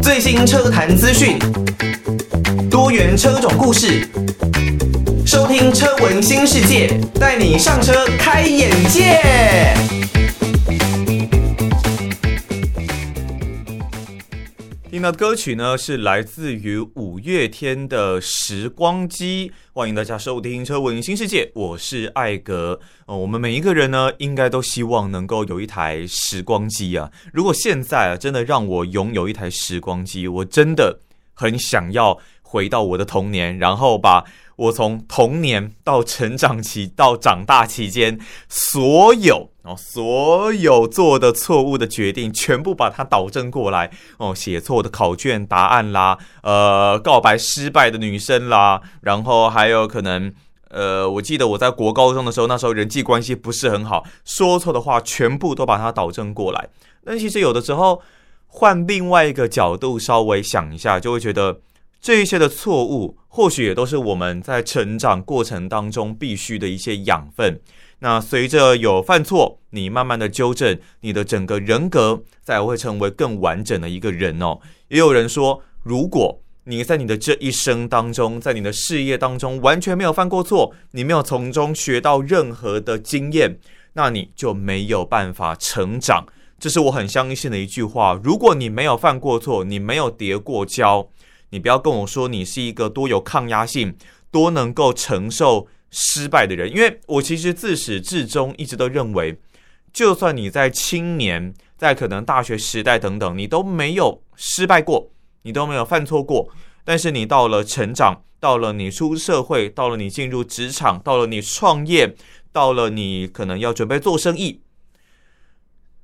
最新车坛资讯，多元车种故事，收听车闻新世界，带你上车开眼界。听到歌曲呢，是来自于月天的《时光机》，欢迎大家收听《车闻新世界》，我是艾格。哦，我们每一个人呢，应该都希望能够有一台时光机啊。如果现在啊，真的让我拥有一台时光机，我真的很想要回到我的童年，然后把我从童年到成长期到长大期间所有。哦，所有做的错误的决定，全部把它导正过来。哦，写错的考卷答案啦，呃，告白失败的女生啦，然后还有可能，呃，我记得我在国高中的时候，那时候人际关系不是很好，说错的话全部都把它导正过来。但其实有的时候换另外一个角度稍微想一下，就会觉得这一些的错误，或许也都是我们在成长过程当中必须的一些养分。那随着有犯错，你慢慢的纠正，你的整个人格才会成为更完整的一个人哦。也有人说，如果你在你的这一生当中，在你的事业当中完全没有犯过错，你没有从中学到任何的经验，那你就没有办法成长。这是我很相信的一句话。如果你没有犯过错，你没有跌过跤，你不要跟我说你是一个多有抗压性，多能够承受。失败的人，因为我其实自始至终一直都认为，就算你在青年，在可能大学时代等等，你都没有失败过，你都没有犯错过，但是你到了成长，到了你出社会，到了你进入职场，到了你创业，到了你可能要准备做生意，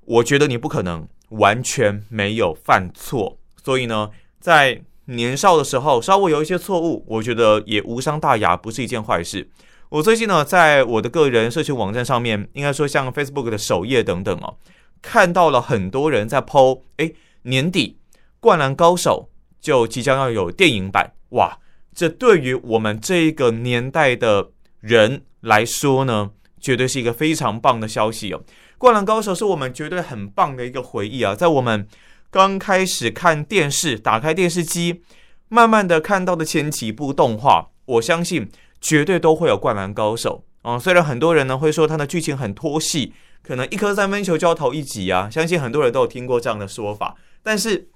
我觉得你不可能完全没有犯错，所以呢，在年少的时候稍微有一些错误，我觉得也无伤大雅，不是一件坏事。我最近呢，在我的个人社群网站上面，应该说像 Facebook 的首页等等哦，看到了很多人在 po，哎，年底《灌篮高手》就即将要有电影版，哇！这对于我们这一个年代的人来说呢，绝对是一个非常棒的消息哦。《灌篮高手》是我们绝对很棒的一个回忆啊，在我们刚开始看电视、打开电视机，慢慢的看到的前几部动画，我相信。绝对都会有灌篮高手啊、虽然很多人呢会说他的剧情很拖戏，可能一颗三分球就要投一集啊，相信很多人都有听过这样的说法。但是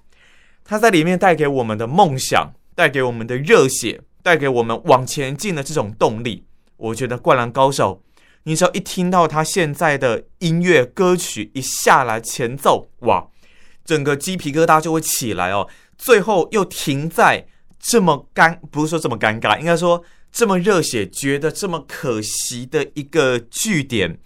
他在里面带给我们的梦想，带给我们的热血，带给我们往前进的这种动力，我觉得灌篮高手，你只要一听到他现在的音乐歌曲一下来前奏，哇，整个鸡皮疙瘩就会起来哦。最后又停在这么尴，不是说这么尴尬，应该说。这么热血，觉得这么可惜的一个句点，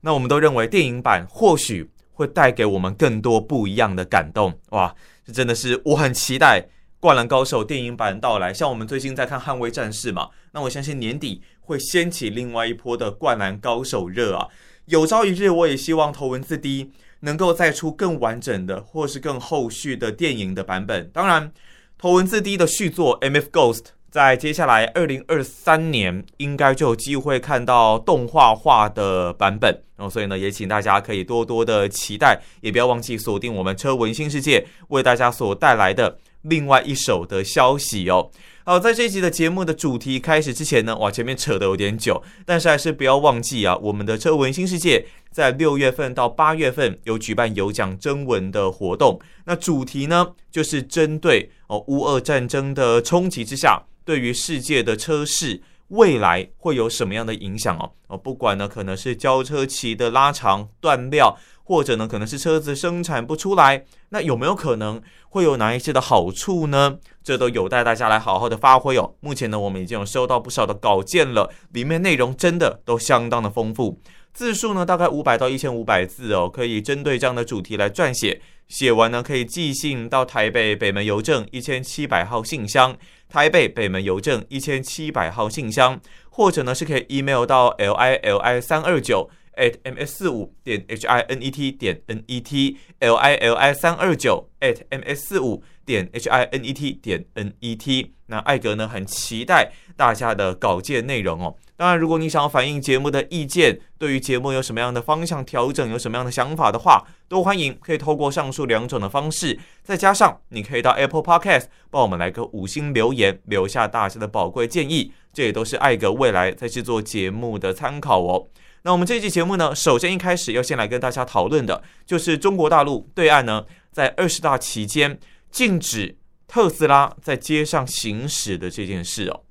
那我们都认为电影版或许会带给我们更多不一样的感动。哇，这真的是我很期待《灌篮高手》电影版到来。像我们最近在看《捍卫战士》嘛，那我相信年底会掀起另外一波的《灌篮高手》热啊！有朝一日，我也希望头文字 D 能够再出更完整的，或是更后续的电影的版本。当然，头文字 D 的续作《MF Ghost》。在接下来二零二三年，应该就有机会看到动画化的版本，然后所以呢，也请大家可以多多的期待，也不要忘记锁定我们车文新世界为大家所带来的另外一手的消息哦。好，在这一集的节目的主题开始之前呢，哇，前面扯得有点久，但是还是不要忘记啊，我们的车文新世界在六月份到八月份有举办有奖征文的活动，那主题呢，就是针对哦乌俄战争的冲击之下。对于世界的车市未来会有什么样的影响哦？哦，不管呢，可能是交车期的拉长、断料，或者呢，可能是车子生产不出来，那有没有可能会有哪一些的好处呢？这都有待大家来好好的发挥哦。目前呢，我们已经有收到不少的稿件了，里面内容真的都相当的丰富，字数呢大概五百到一千五百字哦，可以针对这样的主题来撰写。写完呢，可以寄信到台北北门邮政一千七百号信箱。台北北门邮政一千七百号信箱，或者呢是可以 email 到 l i l i 三二九 at ms 四五点 h i n e t 点 n e t l i l i 三二九 at ms 四五点 h i n e t 点 n e t。那艾格呢，很期待大家的稿件内容哦。当然，如果你想要反映节目的意见，对于节目有什么样的方向调整，有什么样的想法的话，都欢迎可以透过上述两种的方式。再加上你可以到 Apple Podcast 帮我们来个五星留言，留下大家的宝贵建议，这也都是艾格未来在制作节目的参考哦。那我们这期节目呢，首先一开始要先来跟大家讨论的，就是中国大陆对岸呢，在二十大期间禁止特斯拉在街上行驶的这件事哦。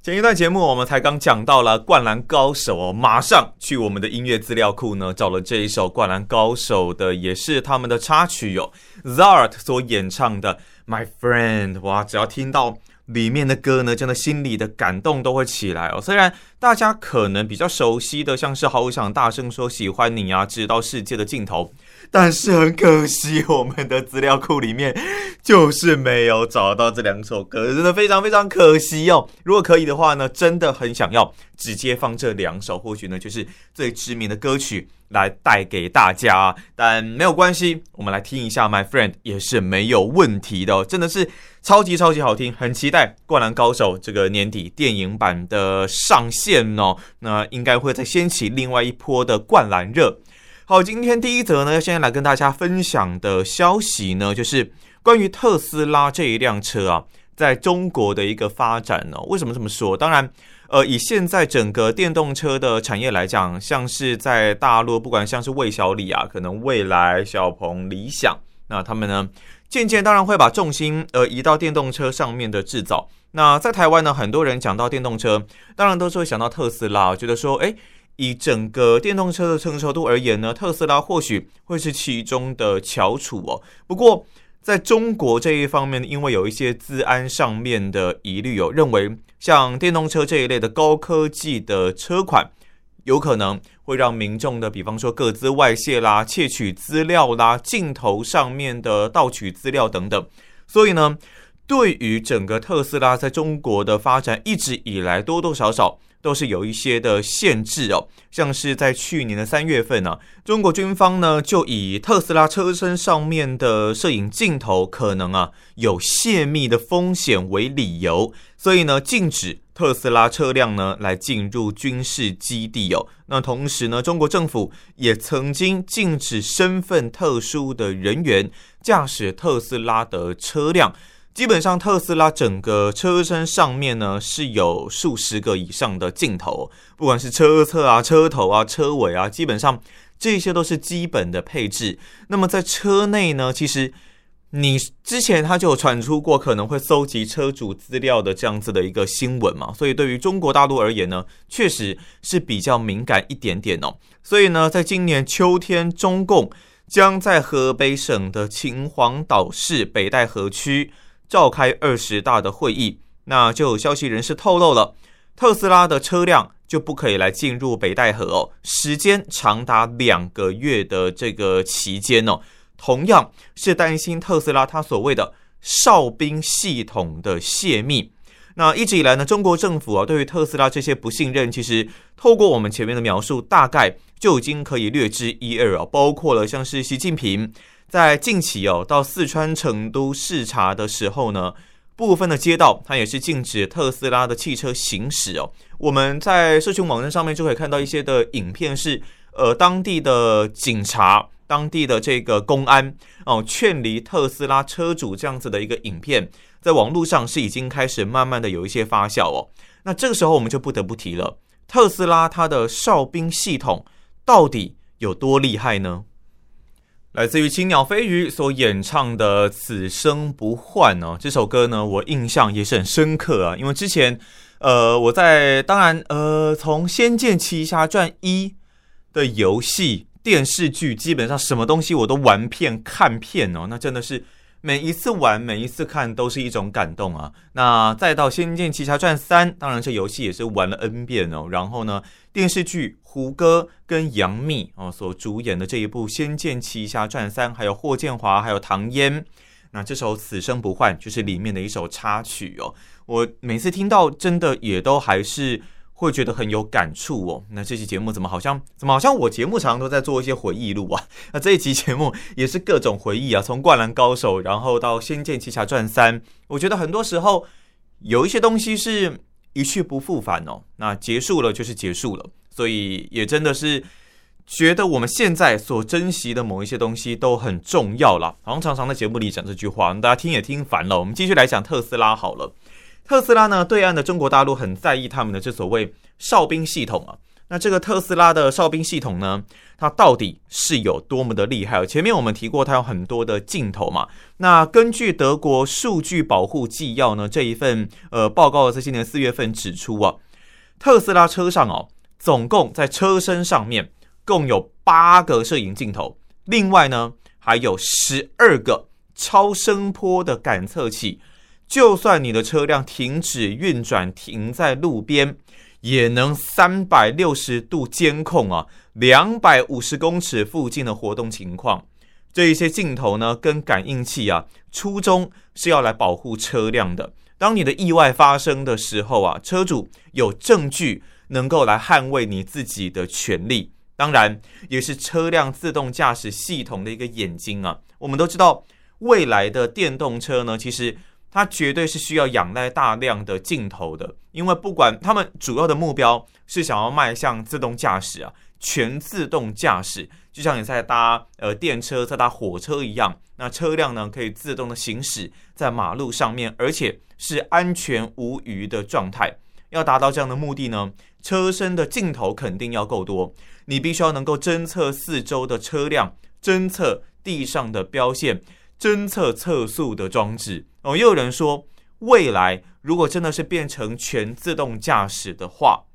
前一段节目我们才刚讲到了《灌篮高手》哦，马上去我们的音乐资料库呢，找了这一首《灌篮高手》的，也是他们的插曲哦，ZARD 所演唱的《My Friend》。哇，只要听到。里面的歌呢，真的心里的感动都会起来哦。虽然大家可能比较熟悉的，像是好想大声说喜欢你啊，直到世界的尽头，但是很可惜，我们的资料库里面就是没有找到这两首歌，真的非常非常可惜哦。如果可以的话呢，真的很想要直接放这两首，或许呢就是最知名的歌曲来带给大家。但没有关系，我们来听一下《My Friend》也是没有问题的，真的是。超级超级好听，很期待《灌篮高手》这个年底电影版的上线哦。那应该会再掀起另外一波的灌篮热。好，今天第一则呢，现在来跟大家分享的消息呢，就是关于特斯拉这一辆车啊，在中国的一个发展呢。为什么这么说？当然，呃，以现在整个电动车的产业来讲，像是在大陆，不管像是魏小李啊，可能蔚来、小鹏、理想，那他们呢？渐渐当然会把重心呃移到电动车上面的制造。那在台湾呢，很多人讲到电动车，当然都是会想到特斯拉，觉得说，诶，以整个电动车的成熟度而言呢，特斯拉或许会是其中的翘楚哦。不过在中国这一方面，因为有一些治安上面的疑虑哦，认为像电动车这一类的高科技的车款。有可能会让民众的，比方说个资外泄啦、窃取资料啦、镜头上面的盗取资料等等。所以呢，对于整个特斯拉在中国的发展，一直以来多多少少都是有一些的限制哦。像是在去年的三月份呢、中国军方呢就以特斯拉车身上面的摄影镜头可能啊有泄密的风险为理由，所以呢禁止。特斯拉车辆呢，来进入军事基地哦。那同时呢，中国政府也曾经禁止身份特殊的人员驾驶特斯拉的车辆。基本上，特斯拉整个车身上面呢是有数十个以上的镜头，不管是车侧啊、车头啊、车尾啊，基本上这些都是基本的配置。那么在车内呢，其实。你之前他就有传出过可能会搜集车主资料的这样子的一个新闻嘛，所以对于中国大陆而言呢，确实是比较敏感一点点哦。所以呢，在今年秋天，中共将在河北省的秦皇岛市北戴河区召开二十大的会议，那就有消息人士透露了，特斯拉的车辆就不可以来进入北戴河哦，时间长达两个月的这个期间哦。同样是担心特斯拉它所谓的哨兵系统的泄密。那一直以来呢，中国政府啊对于特斯拉这些不信任，其实透过我们前面的描述，大概就已经可以略知一二啊。包括了像是习近平在近期哦到四川成都视察的时候呢，部分的街道它也是禁止特斯拉的汽车行驶哦。我们在社群网站上面就可以看到一些的影片是，呃当地的警察。当地的这个公安哦，劝离特斯拉车主这样子的一个影片，在网络上是已经开始慢慢的有一些发酵哦。那这个时候我们就不得不提了，特斯拉它的哨兵系统到底有多厉害呢？来自于青鸟飞鱼所演唱的《此生不换》哦，这首歌呢，我印象也是很深刻啊，因为之前呃，我在当然呃，从《仙剑奇侠传一》的游戏。电视剧基本上什么东西我都玩遍看遍哦，那真的是每一次玩每一次看都是一种感动啊。那再到《仙剑奇侠传三》，当然这游戏也是玩了 N 遍哦。然后呢，电视剧胡歌跟杨幂哦所主演的这一部《仙剑奇侠传三》，还有霍建华，还有唐嫣，那这首《此生不换》就是里面的一首插曲哦。我每次听到，真的也都还是会觉得很有感触哦。那这期节目怎么好像怎么好像我节目常常都在做一些回忆录啊？那这一期节目也是各种回忆啊，从《灌篮高手》然后到《仙剑奇侠传三》，我觉得很多时候有一些东西是一去不复返哦。那结束了就是结束了，所以也真的是。觉得我们现在所珍惜的某一些东西都很重要了。好像常常在节目里讲这句话，大家听也听烦了。我们继续来讲特斯拉好了。特斯拉呢，对岸的中国大陆很在意他们的这所谓哨兵系统啊。那这个特斯拉的哨兵系统呢，它到底是有多么的厉害？前面我们提过，它有很多的镜头嘛。那根据德国数据保护纪要呢，这一份呃报告在今年四月份指出啊，特斯拉车上哦，总共在车身上面。共有八个摄影镜头，另外呢，还有十二个超声波的感测器。就算你的车辆停止运转，停在路边，也能三百六十度监控啊，两百五十公尺附近的活动情况。这一些镜头呢，跟感应器啊，初衷是要来保护车辆的。当你的意外发生的时候啊，车主有证据能够来捍卫你自己的权利。当然，也是车辆自动驾驶系统的一个眼睛啊。我们都知道，未来的电动车呢，其实它绝对是需要仰赖大量的镜头的，因为不管他们主要的目标是想要迈向自动驾驶啊，全自动驾驶，就像你在搭呃电车、在搭火车一样，那车辆呢可以自动的行驶在马路上面，而且是安全无虞的状态。要达到这样的目的呢，车身的镜头肯定要够多。你必须要能够侦测四周的车辆，侦测地上的标线，侦测测速的装置。哦，又有人说，未来如果真的是变成全自动驾驶的话，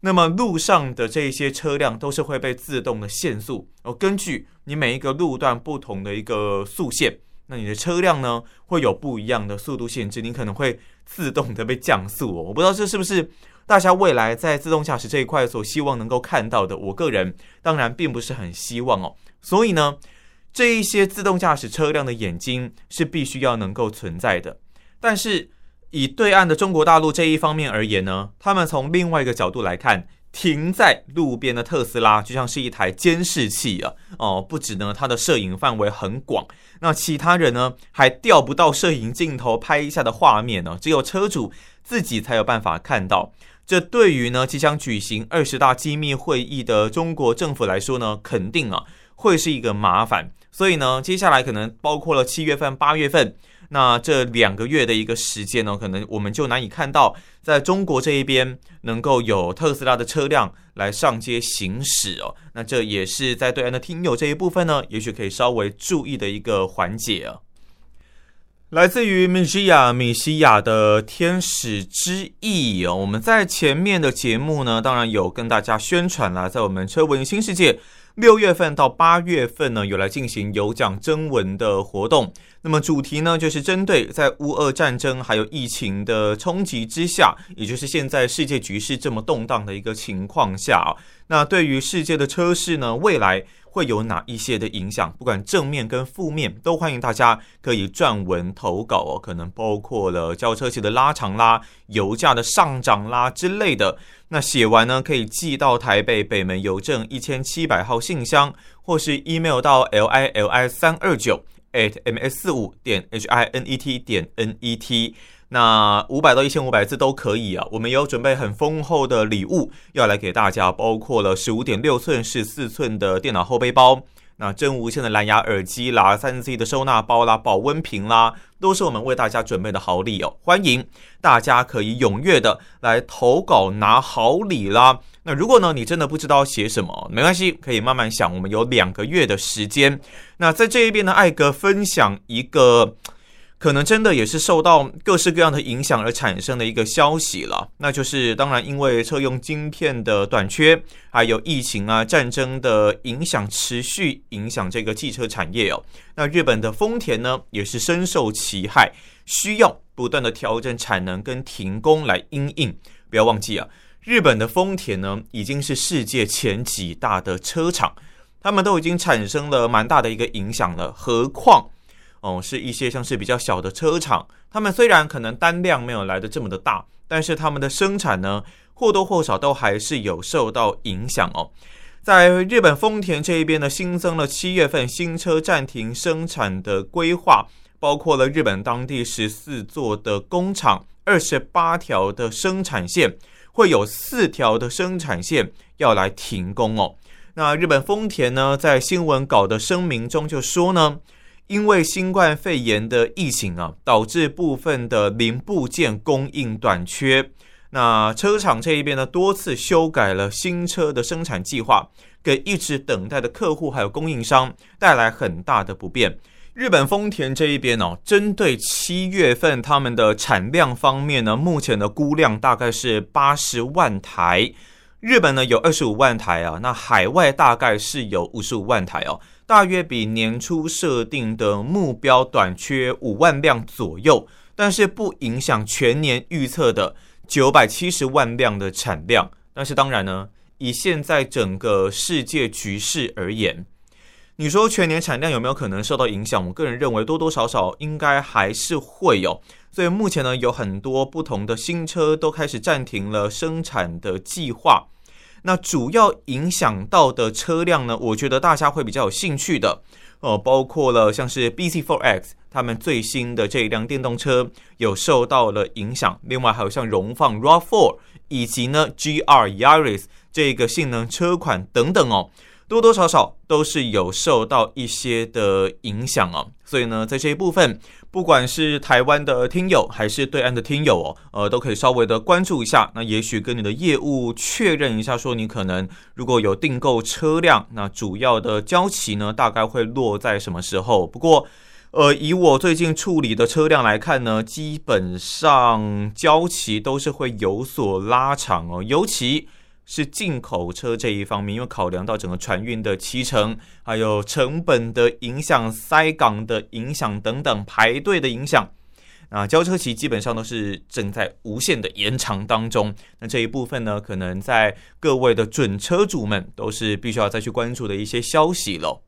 那么路上的这些车辆都是会被自动的限速。哦，根据你每一个路段不同的一个速限，那你的车辆呢会有不一样的速度限制，你可能会自动的被降速哦。我不知道这是不是。大家未来在自动驾驶这一块所希望能够看到的，我个人当然并不是很希望哦。所以呢，这一些自动驾驶车辆的眼睛是必须要能够存在的。但是以对岸的中国大陆这一方面而言呢，他们从另外一个角度来看，停在路边的特斯拉就像是一台监视器啊。哦，不止呢，它的摄影范围很广，那其他人呢还调不到摄影镜头拍一下的画面呢，只有车主自己才有办法看到。这对于呢即将举行二十大机密会议的中国政府来说呢，肯定啊会是一个麻烦。所以呢，接下来可能包括了七月份、八月份，那这两个月的一个时间呢，可能我们就难以看到在中国这一边能够有特斯拉的车辆来上街行驶哦。那这也是在对岸的听友这一部分呢，也许可以稍微注意的一个环节啊。来自于米西亚米西亚的天使之翼哦，我们在前面的节目呢，当然有跟大家宣传了，在我们车闻新世界六月份到八月份呢，有来进行有奖征文的活动。那么主题呢，就是针对在乌俄战争还有疫情的冲击之下，也就是现在世界局势这么动荡的一个情况下啊，那对于世界的车市呢，未来。会有哪一些的影响？不管正面跟负面，都欢迎大家可以撰文投稿哦。可能包括了交车期的拉长啦、油价的上涨啦之类的。那写完呢，可以寄到台北北门邮政一千七百号信箱，或是 email 到 l i l i 三二九 at m s 四五点 h i n e t 点 n e t。那五百到一千五百字都可以啊，我们有准备很丰厚的礼物要来给大家，包括了十五点六寸、十四寸的电脑后背包，那真无线的蓝牙耳机啦、三 C 的收纳包啦、保温瓶啦，都是我们为大家准备的好礼哦。欢迎大家可以踊跃的来投稿拿好礼啦。如果呢，你真的不知道写什么，没关系，可以慢慢想。我们有两个月的时间。那在这一边呢，艾格分享一个。可能真的也是受到各式各样的影响而产生的一个消息了，那就是当然因为车用晶片的短缺，还有疫情啊、战争的影响，持续影响这个汽车产业哦。那日本的丰田呢，也是深受其害，需要不断的调整产能跟停工来因应。不要忘记啊，日本的丰田呢，已经是世界前几大的车厂，他们都已经产生了蛮大的一个影响了，何况。哦，是一些像是比较小的车厂，他们虽然可能单量没有来得这么的大，但是他们的生产呢，或多或少都还是有受到影响哦。在日本丰田这一边呢，新增了七月份新车暂停生产的规划，包括了日本当地十四座的工厂，二十八条的生产线，会有四条的生产线要来停工哦。那日本丰田呢，在新闻稿的声明中就说呢，因为新冠肺炎的疫情啊，导致部分的零部件供应短缺。那车厂这一边呢，多次修改了新车的生产计划，给一直等待的客户还有供应商带来很大的不便。日本丰田这一边哦，针对七月份他们的产量方面呢，目前的估量大概是八十万台。日本呢有二十五万台啊，那海外大概是有五十五万台哦，大约比年初设定的目标短缺五万辆左右，但是不影响全年预测的九百七十万辆的产量。但是当然呢，以现在整个世界局势而言，你说全年产量有没有可能受到影响？我个人认为多多少少应该还是会有。所以目前呢，有很多不同的新车都开始暂停了生产的计划。那主要影响到的车辆呢，我觉得大家会比较有兴趣的，哦，包括了像是 BZ4X 他们最新的这一辆电动车有受到了影响。另外还有像荣放 RAV4 以及呢 GR Yaris 这个性能车款等等哦。多多少少都是有受到一些的影响哦，所以呢，在这一部分，不管是台湾的听友还是对岸的听友哦，呃，都可以稍微的关注一下。那也许跟你的业务确认一下，说你可能如果有订购车辆，那主要的交期呢，大概会落在什么时候？不过，呃，以我最近处理的车辆来看呢，基本上交期都是会有所拉长哦，尤其。是进口车这一方面，因为考量到整个船运的期程，还有成本的影响、塞港的影响等等，排队的影响，啊，交车期基本上都是正在无限的延长当中。那这一部分呢，可能在各位的准车主们都是必须要再去关注的一些消息喽。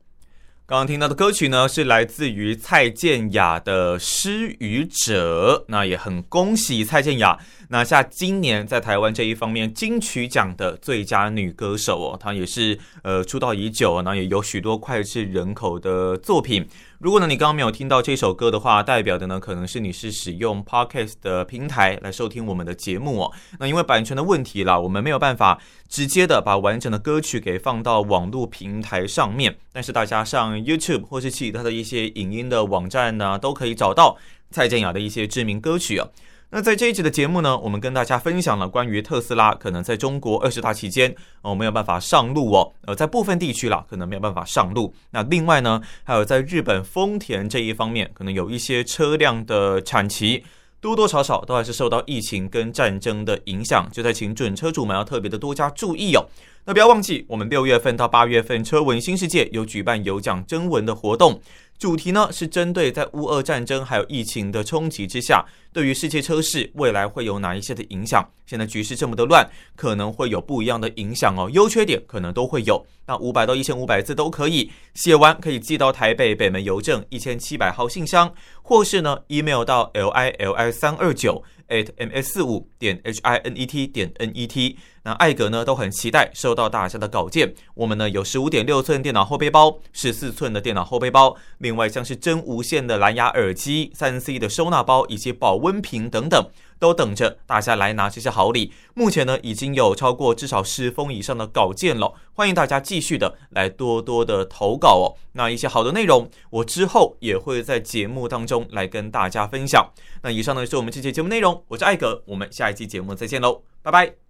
刚刚听到的歌曲呢，是来自于蔡健雅的《失语者》。那也很恭喜蔡健雅拿下今年在台湾这一方面金曲奖的最佳女歌手哦。她也是呃出道已久，然后也有许多脍炙人口的作品。如果呢，你刚刚没有听到这首歌的话，代表的呢，可能是你是使用 Podcast 的平台来收听我们的节目哦。那因为版权的问题啦，我们没有办法直接的把完整的歌曲给放到网络平台上面。但是大家上 YouTube 或是其他的一些影音的网站呢，都可以找到蔡健雅的一些知名歌曲哦。那在这一集的节目呢，我们跟大家分享了关于特斯拉可能在中国二十大期间哦没有办法上路哦，呃，在部分地区啦可能没有办法上路。那另外呢，还有在日本丰田这一方面，可能有一些车辆的产期多多少少都还是受到疫情跟战争的影响，就在请准车主们要特别的多加注意哦。那不要忘记，我们六月份到八月份车闻新世界有举办有奖征文的活动。主题呢是针对在乌俄战争还有疫情的冲击之下，对于世界车市未来会有哪一些的影响？现在局势这么的乱，可能会有不一样的影响哦，优缺点可能都会有。那五百到一千五百字都可以写完，可以寄到台北北门邮政一千七百号信箱，或是呢 email 到 l i l i 三二九 at m s 四五点 h i n e t 点 n e t。那艾格呢都很期待收到大家的稿件。我们呢有十五点六寸电脑后背包，十四寸的电脑后背包，另外像是真无线的蓝牙耳机、三 C 的收纳包以及保温瓶等等，都等着大家来拿这些好礼。目前呢已经有超过至少十封以上的稿件了，欢迎大家继续的来多多的投稿哦。那一些好的内容，我之后也会在节目当中来跟大家分享。那以上呢是我们这期节目内容，我是艾格，我们下一期节目再见喽，拜拜。